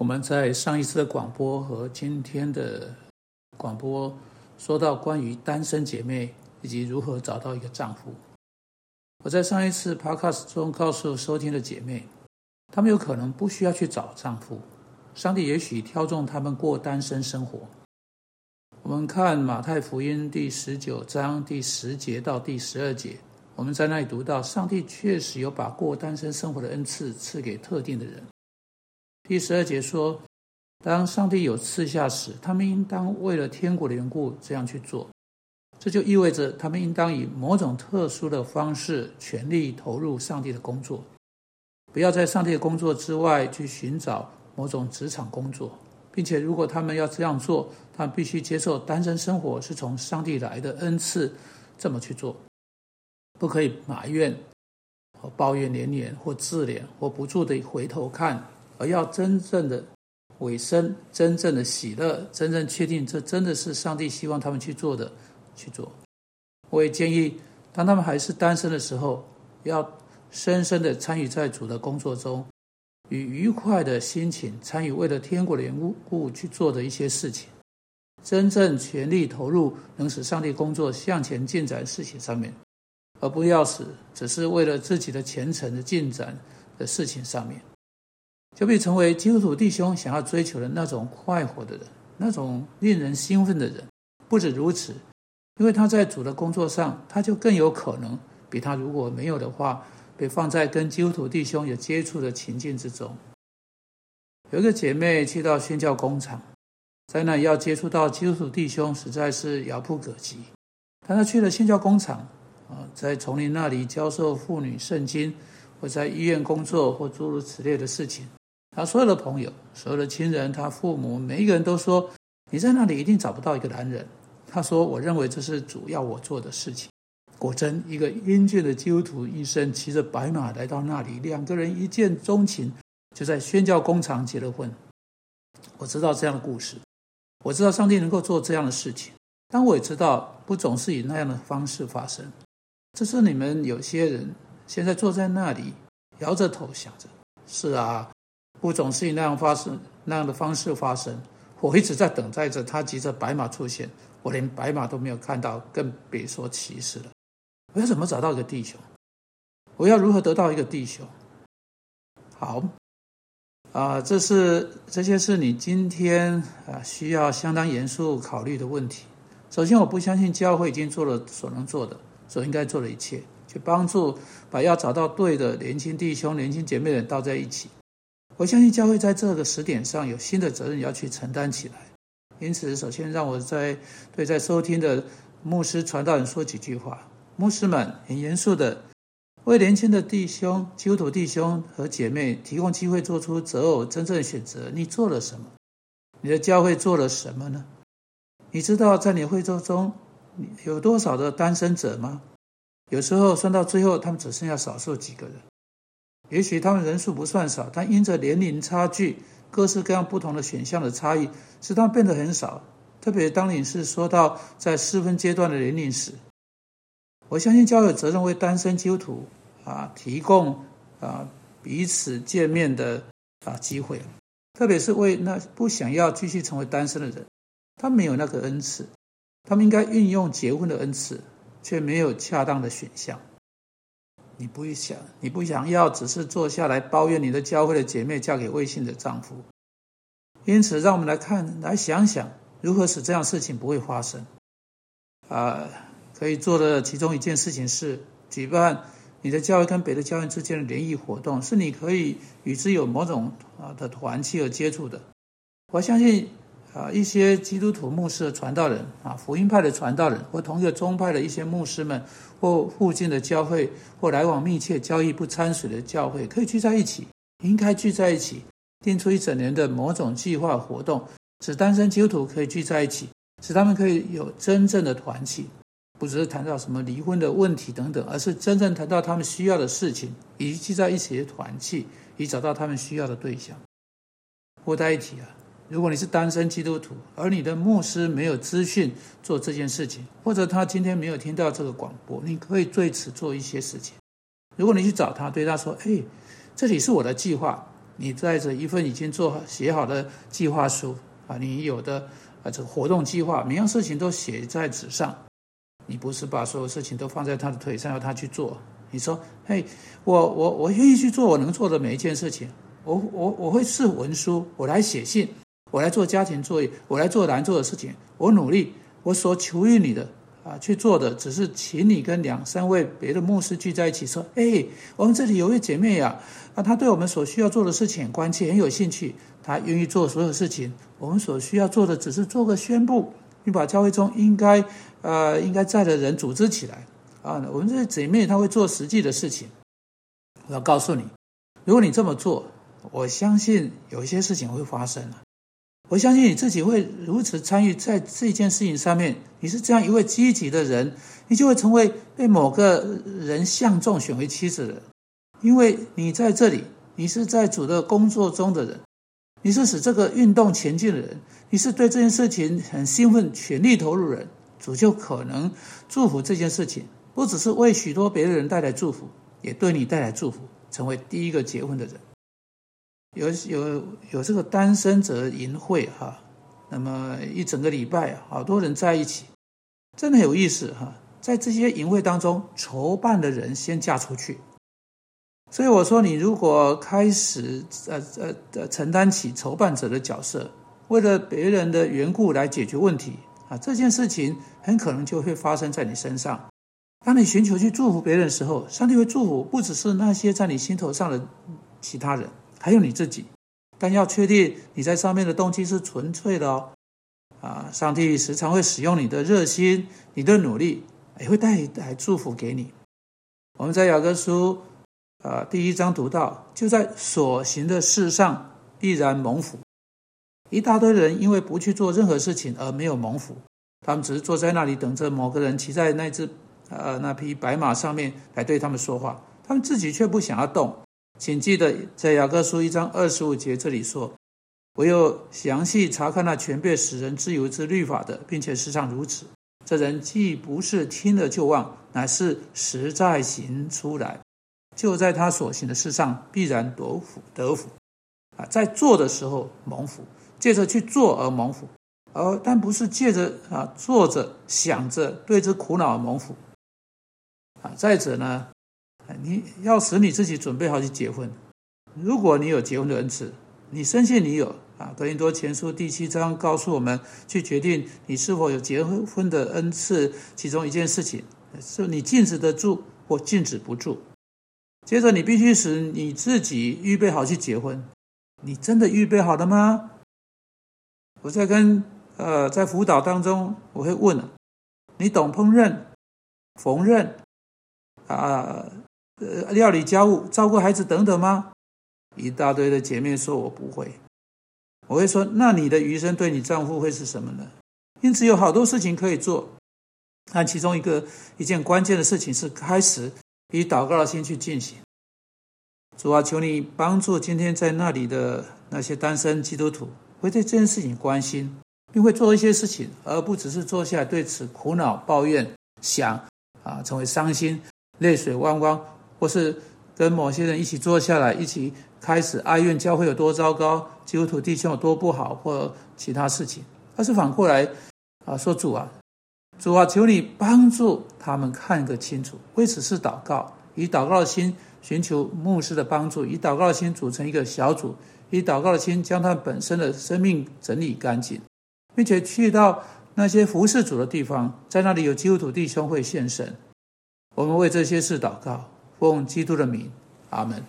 我们在上一次的广播和今天的广播说到关于单身姐妹以及如何找到一个丈夫。我在上一次 podcast 中告诉收听的姐妹，她们有可能不需要去找丈夫，上帝也许挑中她们过单身生活。我们看马太福音第十九章第十节到第十二节，我们在那里读到，上帝确实有把过单身生活的恩赐赐给特定的人。第十二节说：“当上帝有赐下时，他们应当为了天国的缘故这样去做。这就意味着他们应当以某种特殊的方式全力投入上帝的工作，不要在上帝的工作之外去寻找某种职场工作，并且如果他们要这样做，他们必须接受单身生活是从上帝来的恩赐，这么去做，不可以埋怨和抱怨连连，或自怜，或不住的回头看。”而要真正的委身，真正的喜乐，真正确定这真的是上帝希望他们去做的，去做。我也建议，当他们还是单身的时候，要深深的参与在主的工作中，以愉快的心情参与为了天国的缘故去做的一些事情，真正全力投入能使上帝工作向前进展事情上面，而不要死只是为了自己的前程的进展的事情上面。就必成为基督徒弟兄想要追求的那种快活的人，那种令人兴奋的人。不止如此，因为他在主的工作上，他就更有可能比他如果没有的话，被放在跟基督徒弟兄有接触的情境之中。有一个姐妹去到宣教工厂，在那要接触到基督徒弟兄，实在是遥不可及。但她去了宣教工厂，啊，在丛林那里教授妇女圣经，或在医院工作，或诸如此类的事情。他所有的朋友、所有的亲人、他父母，每一个人都说：“你在那里一定找不到一个男人。”他说：“我认为这是主要我做的事情。”果真，一个英俊的基督徒医生骑着白马来到那里，两个人一见钟情，就在宣教工厂结了婚。我知道这样的故事，我知道上帝能够做这样的事情，但我也知道不总是以那样的方式发生。这是你们有些人现在坐在那里，摇着头想着：“是啊。”不总是以那样发生那样的方式发生。我一直在等待着他骑着白马出现，我连白马都没有看到，更别说骑士了。我要怎么找到一个弟兄？我要如何得到一个弟兄？好，啊，这是这些是你今天啊需要相当严肃考虑的问题。首先，我不相信教会已经做了所能做的、所应该做的一切，去帮助把要找到对的年轻弟兄、年轻姐妹们倒在一起。我相信教会在这个时点上有新的责任要去承担起来，因此，首先让我在对在收听的牧师传道人说几句话。牧师们很严肃的为年轻的弟兄、基督徒弟兄和姐妹提供机会，做出择偶真正选择。你做了什么？你的教会做了什么呢？你知道在你会众中有多少的单身者吗？有时候算到最后，他们只剩下少数几个人。也许他们人数不算少，但因着年龄差距、各式各样不同的选项的差异，使他们变得很少。特别当你是说到在适婚阶段的年龄时，我相信教会责任为单身基督徒啊提供啊彼此见面的啊机会，特别是为那不想要继续成为单身的人，他没有那个恩赐，他们应该运用结婚的恩赐，却没有恰当的选项。你不会想，你不想要，只是坐下来抱怨你的教会的姐妹嫁给未信的丈夫。因此，让我们来看，来想想如何使这样事情不会发生。啊，可以做的其中一件事情是举办你的教会跟别的教会之间的联谊活动，是你可以与之有某种啊的团契而接触的。我相信。啊，一些基督徒牧师的传道人啊，福音派的传道人，或同一个宗派的一些牧师们，或附近的教会，或来往密切、交易不掺水的教会，可以聚在一起，应该聚在一起，定出一整年的某种计划活动，使单身基督徒可以聚在一起，使他们可以有真正的团契，不只是谈到什么离婚的问题等等，而是真正谈到他们需要的事情，以及聚在一起的团契，以找到他们需要的对象。附带一提啊。如果你是单身基督徒，而你的牧师没有资讯做这件事情，或者他今天没有听到这个广播，你可以对此做一些事情。如果你去找他，对他说：“哎，这里是我的计划，你带着一份已经做好写好的计划书啊，你有的啊这个活动计划，每样事情都写在纸上。你不是把所有事情都放在他的腿上要他去做？你说，嘿，我我我愿意去做我能做的每一件事情。我我我会试文书，我来写信，我来做家庭作业，我来做难做的事情。我努力，我所求于你的啊，去做的只是请你跟两三位别的牧师聚在一起说，哎，我们这里有位姐妹呀，啊，她对我们所需要做的事情很关切，很有兴趣，她愿意做所有事情。我们所需要做的只是做个宣布，你把教会中应该呃应该在的人组织起来啊。我们这些姐妹她会做实际的事情。我要告诉你，如果你这么做，我相信有一些事情会发生。我相信你自己会如此参与在这件事情上面。你是这样一位积极的人，你就会成为被某个人相中选为妻子的。因为你在这里，你是在主的工作中的人，你是使这个运动前进的人，你是对这件事情很兴奋、全力投入人，主就可能祝福这件事情，不只是为许多别的人带来祝福，也对你带来祝福，成为第一个结婚的人。有有有这个单身者淫会哈，那么一整个礼拜好多人在一起，真的很有意思哈。在这些淫会当中，筹办的人先嫁出去，所以我说你如果开始呃呃呃承担起筹办者的角色，为了别人的缘故来解决问题啊，这件事情很可能就会发生在你身上。当你寻求去祝福别人的时候，上帝会祝福不只是那些在你心头上的其他人。还有你自己，但要确定你在上面的动机是纯粹的哦。啊，上帝时常会使用你的热心、你的努力，也会带来祝福给你。我们在雅各书啊第一章读到，就在所行的事上必然蒙福。一大堆人因为不去做任何事情而没有蒙福，他们只是坐在那里等着某个人骑在那只呃那匹白马上面来对他们说话，他们自己却不想要动。请记得，在雅各书一章二十五节这里说：“唯有详细查看那全被使人自由之律法的，并且时常如此，这人既不是听了就忘，乃是实在行出来，就在他所行的事上必然得福得福。啊，在做的时候蒙福，借着去做而蒙福，而但不是借着啊坐着想着对之苦恼而蒙福。啊，再者呢？”你要使你自己准备好去结婚。如果你有结婚的恩赐，你深信你有啊。格林多前书第七章告诉我们，去决定你是否有结婚的恩赐。其中一件事情是你禁止得住或禁止不住。接着，你必须使你自己预备好去结婚。你真的预备好了吗？我在跟呃在辅导当中，我会问：你懂烹饪、缝纫啊？呃料理家务、照顾孩子等等吗？一大堆的姐妹说：“我不会。”我会说：“那你的余生对你丈夫会是什么呢？”因此有好多事情可以做，但其中一个一件关键的事情是开始以祷告的心去进行。主啊，求你帮助今天在那里的那些单身基督徒，会对这件事情关心，并会做一些事情，而不只是坐下来对此苦恼、抱怨、想啊，成为伤心、泪水汪汪。或是跟某些人一起坐下来，一起开始哀怨教会有多糟糕，基督徒弟兄有多不好，或其他事情，而是反过来啊，说主啊，主啊，求你帮助他们看个清楚。为此事祷告，以祷告的心寻求牧师的帮助，以祷告的心组成一个小组，以祷告的心将他本身的生命整理干净，并且去到那些服侍主的地方，在那里有基督徒弟兄会现身。我们为这些事祷告。奉基督的名，阿门。